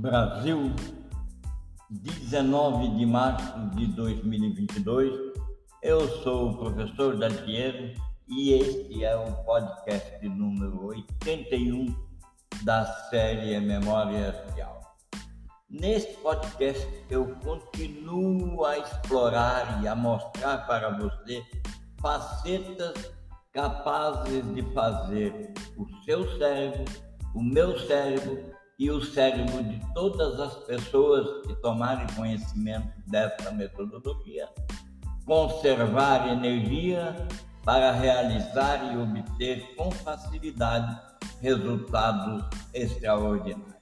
Brasil, 19 de março de 2022. Eu sou o professor Daltiero e este é o podcast número 81 da série Memória Real. Neste podcast eu continuo a explorar e a mostrar para você facetas capazes de fazer o seu cérebro, o meu cérebro e o cérebro de todas as pessoas que tomarem conhecimento dessa metodologia, conservar energia para realizar e obter com facilidade resultados extraordinários.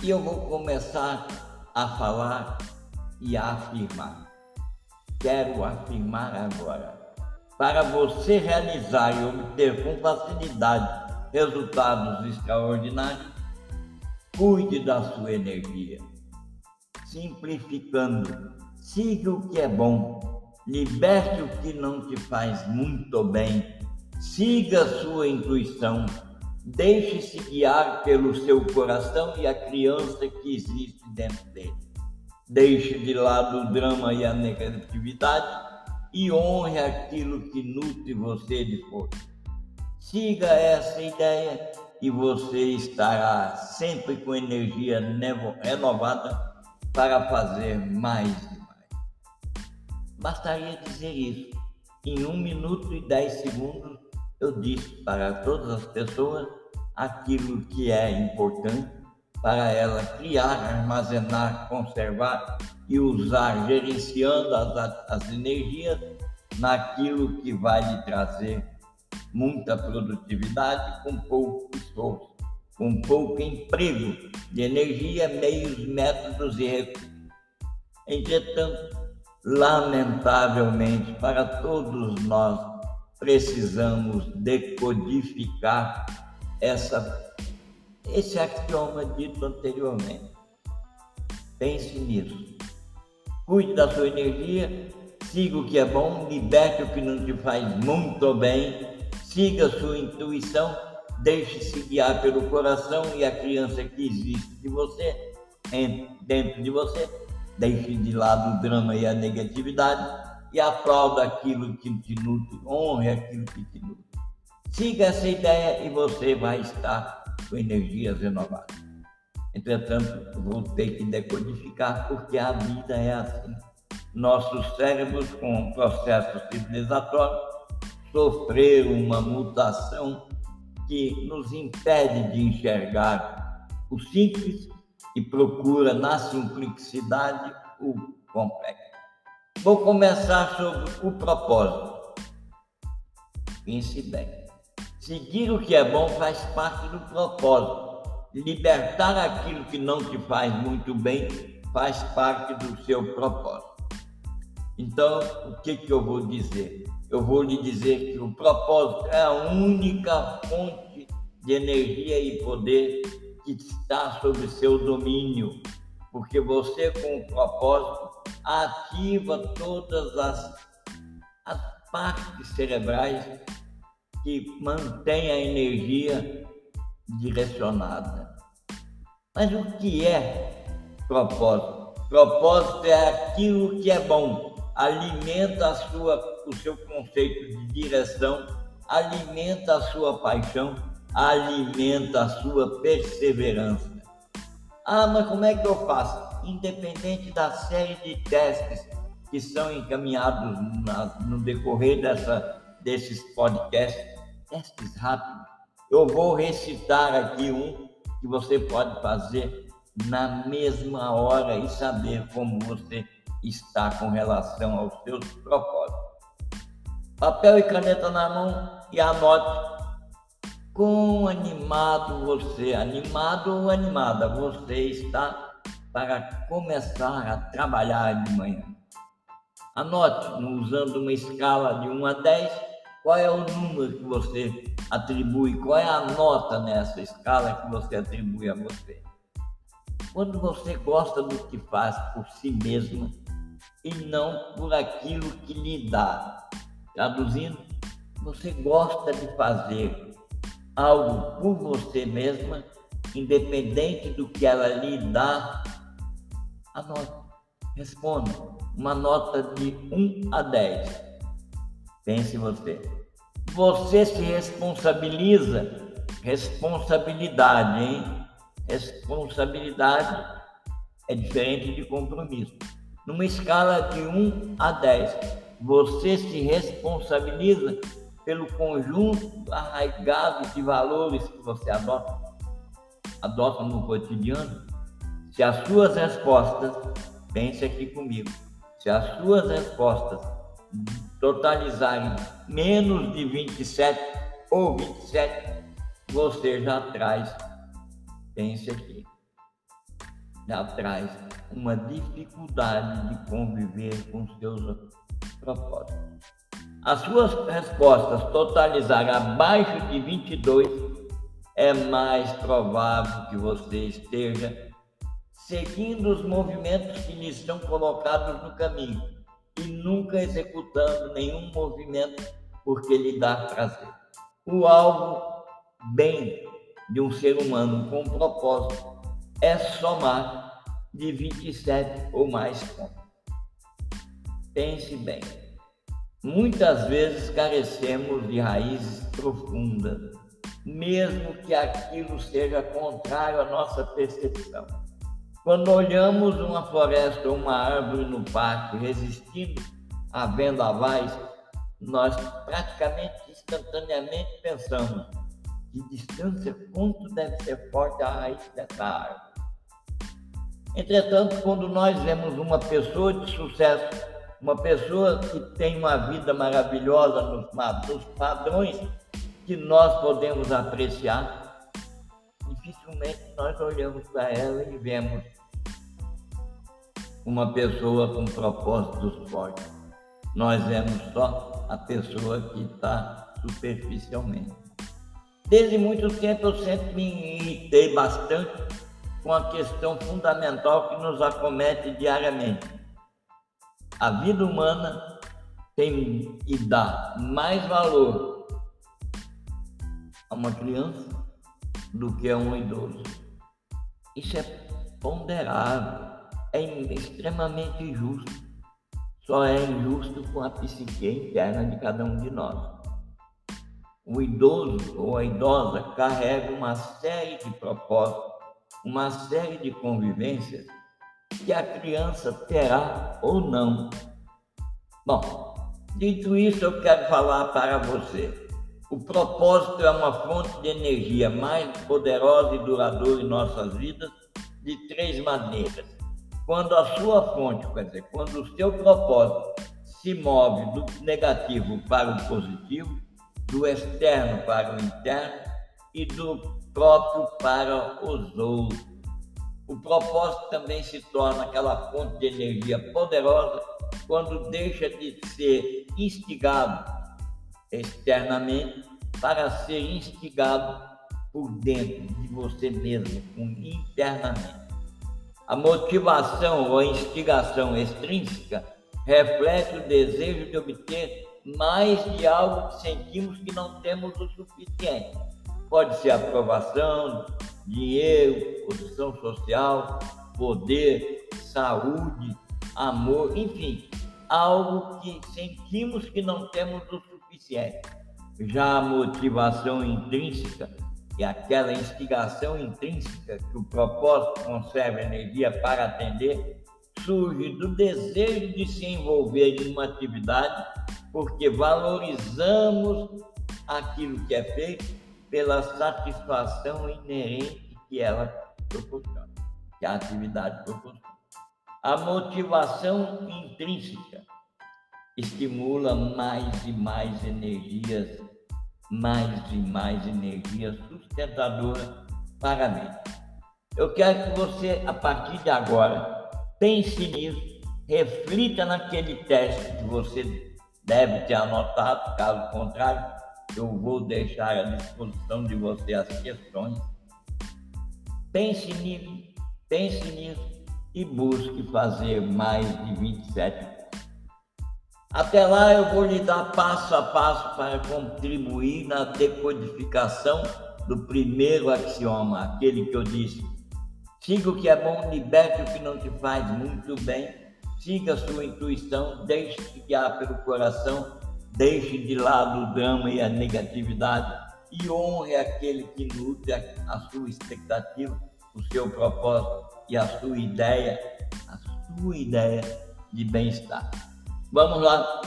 E eu vou começar a falar e a afirmar. Quero afirmar agora. Para você realizar e obter com facilidade resultados extraordinários, Cuide da sua energia. Simplificando, siga o que é bom, liberte o que não te faz muito bem, siga a sua intuição, deixe-se guiar pelo seu coração e a criança que existe dentro dele. Deixe de lado o drama e a negatividade e honre aquilo que nutre você de força. Siga essa ideia e você estará sempre com energia renovada para fazer mais e mais. Bastaria dizer isso. Em um minuto e dez segundos, eu disse para todas as pessoas aquilo que é importante para ela criar, armazenar, conservar e usar, gerenciando as, as energias naquilo que vai lhe trazer muita produtividade com pouco esforço, com pouco emprego de energia, meios, métodos e recursos. Entretanto, lamentavelmente, para todos nós, precisamos decodificar essa, esse axioma dito anteriormente. Pense nisso. Cuide da sua energia, siga o que é bom, liberte o que não te faz muito bem siga sua intuição, deixe-se guiar pelo coração e a criança que existe de você, dentro de você, deixe de lado o drama e a negatividade e aplauda aquilo que te nutre, honre aquilo que te nutre. Siga essa ideia e você vai estar com energias renovadas. Entretanto, vou ter que decodificar porque a vida é assim. Nossos cérebros, com um processo civilizatório, sofrer uma mutação que nos impede de enxergar o simples e procura na simplicidade o complexo. Vou começar sobre o propósito. Bem. Seguir o que é bom faz parte do propósito. Libertar aquilo que não te faz muito bem faz parte do seu propósito. Então, o que, que eu vou dizer? Eu vou lhe dizer que o propósito é a única fonte de energia e poder que está sob seu domínio, porque você, com o propósito, ativa todas as, as partes cerebrais que mantêm a energia direcionada. Mas o que é propósito? Propósito é aquilo que é bom alimenta a sua, o seu conceito de direção, alimenta a sua paixão, alimenta a sua perseverança. Ah, mas como é que eu faço? Independente da série de testes que são encaminhados na, no decorrer dessa, desses podcasts, testes rápidos, eu vou recitar aqui um que você pode fazer na mesma hora e saber como você está com relação aos seus propósitos. Papel e caneta na mão e anote quão animado você, animado ou animada, você está para começar a trabalhar de manhã. Anote, usando uma escala de 1 a 10, qual é o número que você atribui, qual é a nota nessa escala que você atribui a você. Quando você gosta do que faz por si mesmo, e não por aquilo que lhe dá. Traduzindo, você gosta de fazer algo por você mesma independente do que ela lhe dá, anote, responda. Uma nota de 1 a 10. Pense você. Você se responsabiliza, responsabilidade, hein? Responsabilidade é diferente de compromisso. Numa escala de 1 a 10, você se responsabiliza pelo conjunto arraigado de valores que você adota, adota no cotidiano? Se as suas respostas, pense aqui comigo, se as suas respostas totalizarem menos de 27 ou 27, você já traz, pense aqui, já traz uma dificuldade de conviver com seus propósitos. As suas respostas totalizarem abaixo de 22, é mais provável que você esteja seguindo os movimentos que lhe estão colocados no caminho e nunca executando nenhum movimento porque lhe dá prazer. O alvo bem de um ser humano com propósito é somar de 27 ou mais pontos. Pense bem. Muitas vezes carecemos de raízes profundas, mesmo que aquilo seja contrário à nossa percepção. Quando olhamos uma floresta ou uma árvore no parque resistindo a vendavais, nós praticamente instantaneamente pensamos de distância quanto deve ser forte a raiz dessa árvore. Entretanto, quando nós vemos uma pessoa de sucesso, uma pessoa que tem uma vida maravilhosa nos, nos padrões que nós podemos apreciar, dificilmente nós olhamos para ela e vemos uma pessoa com propósitos fortes. Nós vemos só a pessoa que está superficialmente. Desde muito tempo eu sempre me irritei bastante com a questão fundamental que nos acomete diariamente. A vida humana tem e dá mais valor a uma criança do que a um idoso. Isso é ponderável é extremamente injusto. Só é injusto com a psique interna de cada um de nós. O idoso ou a idosa carrega uma série de propósitos, uma série de convivências que a criança terá ou não. Bom, dito isso, eu quero falar para você. O propósito é uma fonte de energia mais poderosa e duradoura em nossas vidas de três maneiras quando a sua fonte, quer dizer, quando o seu propósito se move do negativo para o positivo, do externo para o interno e do próprio para os outros. O propósito também se torna aquela fonte de energia poderosa quando deixa de ser instigado externamente para ser instigado por dentro de você mesmo, internamente. A motivação ou a instigação extrínseca reflete o desejo de obter mais de algo que sentimos que não temos o suficiente. Pode ser aprovação, dinheiro, posição social, poder, saúde, amor, enfim, algo que sentimos que não temos o suficiente. Já a motivação intrínseca e aquela instigação intrínseca que o propósito conserva energia para atender surge do desejo de se envolver em uma atividade porque valorizamos aquilo que é feito pela satisfação inerente que ela proporciona, que a atividade proporciona. A motivação intrínseca estimula mais e mais energias mais e mais energia sustentadora para mim. Eu quero que você, a partir de agora, pense nisso, reflita naquele teste que você deve ter anotado, caso contrário, eu vou deixar à disposição de você as questões. Pense nisso, pense nisso e busque fazer mais de 27 até lá eu vou lhe dar passo a passo para contribuir na decodificação do primeiro axioma, aquele que eu disse. Siga o que é bom, liberte o que não te faz muito bem, siga a sua intuição, deixe-se guiar pelo coração, deixe de lado o drama e a negatividade e honre aquele que nutre a, sua expectativa, o seu propósito e a sua ideia, a sua ideia de bem-estar. Vamos lá,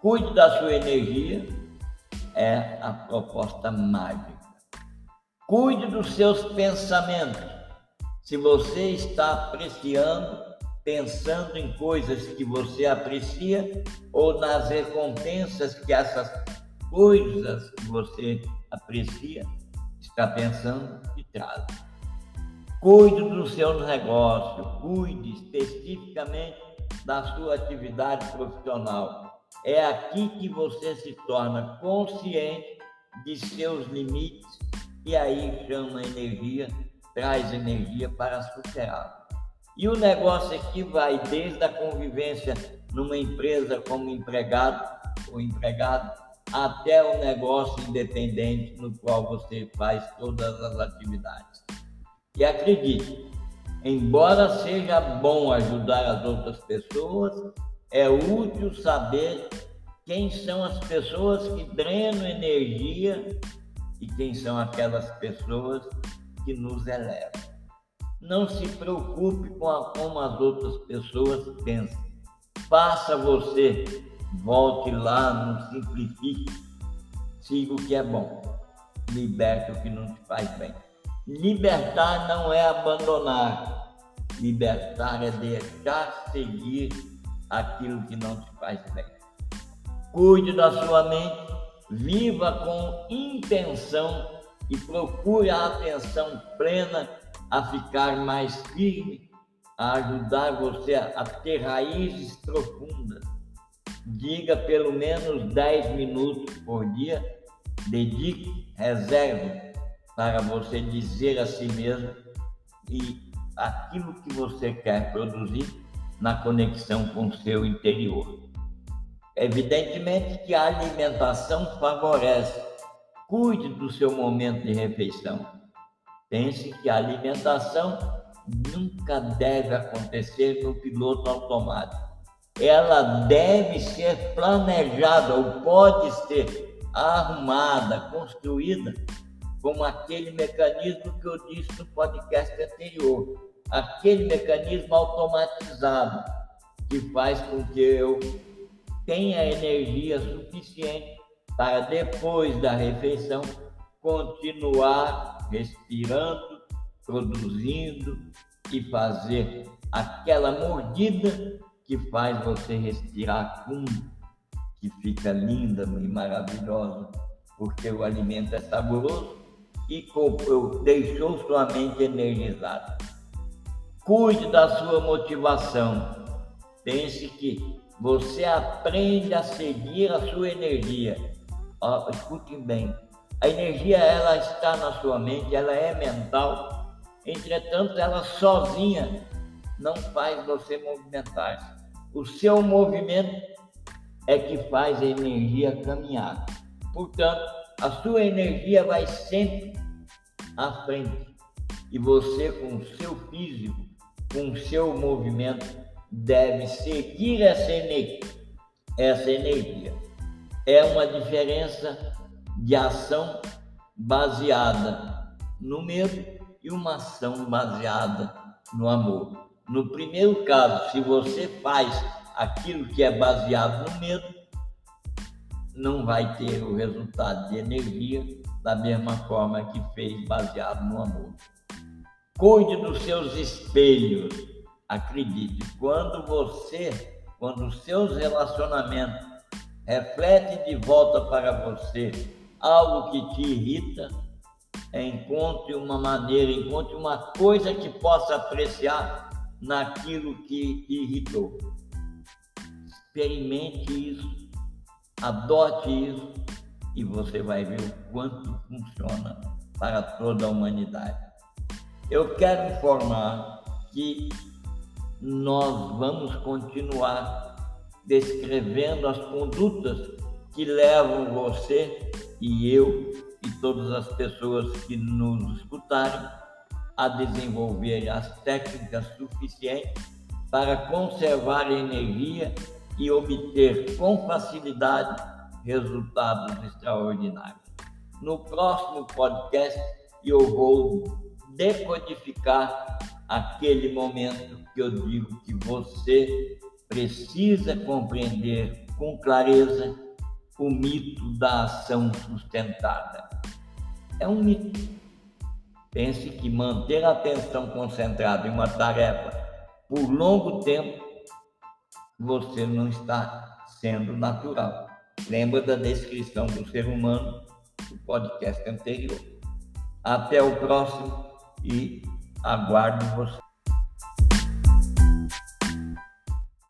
cuide da sua energia, é a proposta mágica. Cuide dos seus pensamentos. Se você está apreciando, pensando em coisas que você aprecia ou nas recompensas que essas coisas que você aprecia está pensando e traz. Cuide do seu negócio, cuide especificamente da sua atividade profissional. É aqui que você se torna consciente de seus limites e aí chama energia, traz energia para superá E o negócio aqui vai desde a convivência numa empresa como empregado ou empregado até o negócio independente no qual você faz todas as atividades. E acredite, embora seja bom ajudar as outras pessoas, é útil saber quem são as pessoas que drenam energia e quem são aquelas pessoas que nos elevam. Não se preocupe com a, como as outras pessoas pensam. Faça você, volte lá, não simplifique, siga o que é bom, liberte o que não te faz bem. Libertar não é abandonar, libertar é deixar seguir aquilo que não te faz bem. Cuide da sua mente viva com intenção e procure a atenção plena a ficar mais firme, a ajudar você a ter raízes profundas. Diga pelo menos 10 minutos por dia, dedique, reserve para você dizer a si mesmo e aquilo que você quer produzir na conexão com o seu interior. Evidentemente que a alimentação favorece. Cuide do seu momento de refeição. Pense que a alimentação nunca deve acontecer no piloto automático. Ela deve ser planejada ou pode ser arrumada, construída como aquele mecanismo que eu disse no podcast anterior, aquele mecanismo automatizado que faz com que eu tenha energia suficiente para depois da refeição continuar respirando, produzindo e fazer aquela mordida que faz você respirar fundo, que fica linda e maravilhosa, porque o alimento é saboroso e deixou sua mente energizada. Cuide da sua motivação. Pense que você aprende a seguir a sua energia. Ó, escutem bem. A energia ela está na sua mente, ela é mental. Entretanto, ela sozinha não faz você movimentar. O seu movimento é que faz a energia caminhar. Portanto, a sua energia vai sempre à frente. E você, com o seu físico, com o seu movimento, deve seguir essa energia. Essa energia é uma diferença de ação baseada no medo e uma ação baseada no amor. No primeiro caso, se você faz aquilo que é baseado no medo, não vai ter o resultado de energia da mesma forma que fez baseado no amor. Cuide dos seus espelhos Acredite, quando você, quando os seus relacionamentos refletem de volta para você algo que te irrita, encontre uma maneira, encontre uma coisa que possa apreciar naquilo que irritou. Experimente isso, adote isso e você vai ver o quanto funciona para toda a humanidade. Eu quero informar que nós vamos continuar descrevendo as condutas que levam você e eu e todas as pessoas que nos escutarem a desenvolver as técnicas suficientes para conservar energia e obter com facilidade resultados extraordinários. No próximo podcast, eu vou decodificar aquele momento que eu digo que você precisa compreender com clareza o mito da ação sustentada. É um mito. Pense que manter a atenção concentrada em uma tarefa por longo tempo, você não está sendo natural. Lembra da descrição do ser humano do podcast anterior. Até o próximo e aguardo você.